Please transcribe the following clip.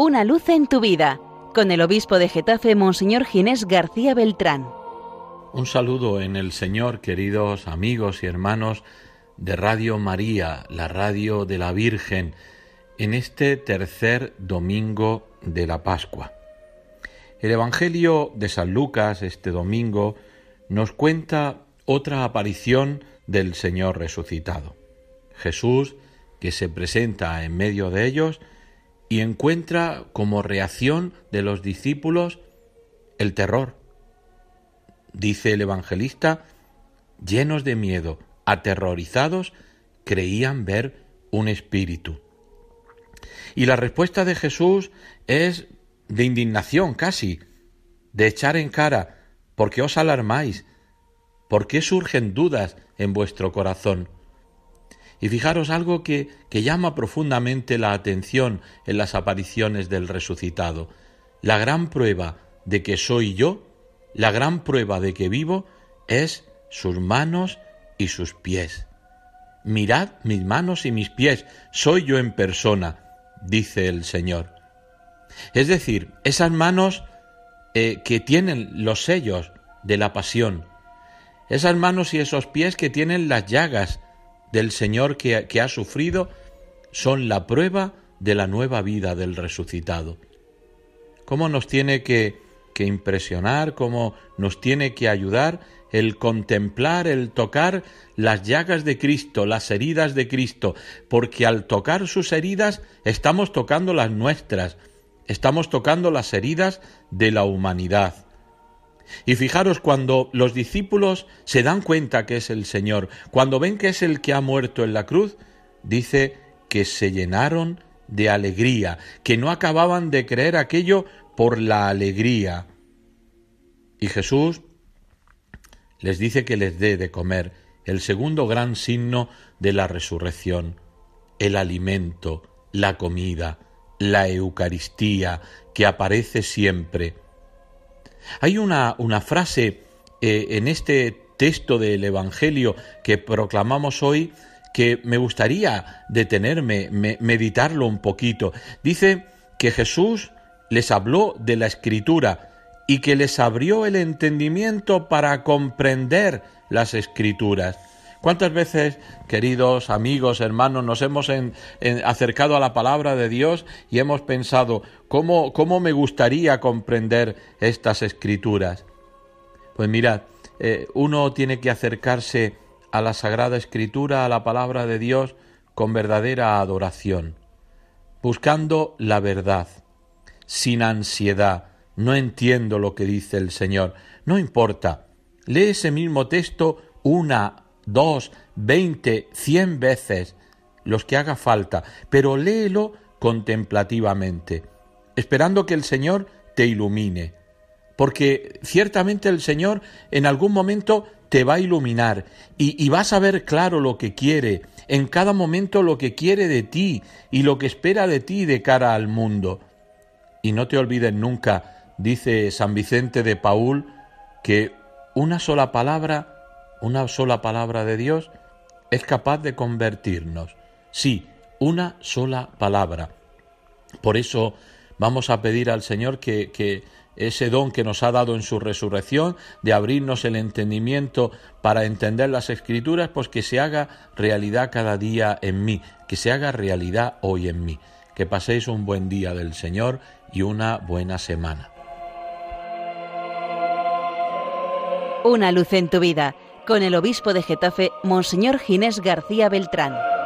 Una luz en tu vida, con el obispo de Getafe, Monseñor Ginés García Beltrán. Un saludo en el Señor, queridos amigos y hermanos de Radio María, la radio de la Virgen, en este tercer domingo de la Pascua. El Evangelio de San Lucas este domingo nos cuenta otra aparición del Señor resucitado. Jesús, que se presenta en medio de ellos, y encuentra como reacción de los discípulos el terror. Dice el evangelista, llenos de miedo, aterrorizados, creían ver un espíritu. Y la respuesta de Jesús es de indignación casi, de echar en cara, ¿por qué os alarmáis? ¿Por qué surgen dudas en vuestro corazón? Y fijaros algo que, que llama profundamente la atención en las apariciones del resucitado. La gran prueba de que soy yo, la gran prueba de que vivo, es sus manos y sus pies. Mirad mis manos y mis pies, soy yo en persona, dice el Señor. Es decir, esas manos eh, que tienen los sellos de la pasión, esas manos y esos pies que tienen las llagas del Señor que, ha sufrido son la prueba de la nueva vida del resucitado. ¿Cómo nos tiene que, que impresionar, cómo nos tiene que ayudar el contemplar, el tocar las llagas de Cristo, las heridas de Cristo, porque al tocar sus heridas estamos tocando las nuestras, estamos tocando las heridas de la humanidad. Y fijaros cuando los discípulos se dan cuenta que es el Señor, cuando ven que es el que ha muerto en la cruz, dice que se llenaron de alegría, que no acababan de creer aquello por la alegría. Y Jesús les dice que les dé de comer el segundo gran signo de la resurrección, el alimento, la comida, la Eucaristía que aparece siempre hay una, una frase eh, en este texto del Evangelio que proclamamos hoy que me gustaría detenerme, meditarlo un poquito. Dice que Jesús les habló de la escritura y que les abrió el entendimiento para comprender las escrituras. ¿Cuántas veces, queridos amigos, hermanos, nos hemos acercado a la palabra de Dios y hemos pensado, ¿cómo, ¿cómo me gustaría comprender estas escrituras? Pues mirad, eh, uno tiene que acercarse a la Sagrada Escritura, a la palabra de Dios, con verdadera adoración, buscando la verdad, sin ansiedad. No entiendo lo que dice el Señor. No importa. Lee ese mismo texto una dos, veinte, cien veces, los que haga falta, pero léelo contemplativamente, esperando que el Señor te ilumine, porque ciertamente el Señor en algún momento te va a iluminar y, y, vas a ver claro lo que quiere, en cada momento lo que quiere de ti y lo que espera de ti de cara al mundo. Y no te olvides nunca, dice San Vicente de Paul, que una sola palabra una sola palabra de Dios es capaz de convertirnos. Sí, una sola palabra. Por eso vamos a pedir al Señor que, ese don que nos ha dado en su resurrección, de abrirnos el entendimiento para entender las escrituras, pues que se haga realidad cada día en mí, que se haga realidad hoy en mí. Que paséis un buen día del Señor y una buena semana. Una luz en tu vida con el obispo de Getafe, Monseñor Ginés García Beltrán.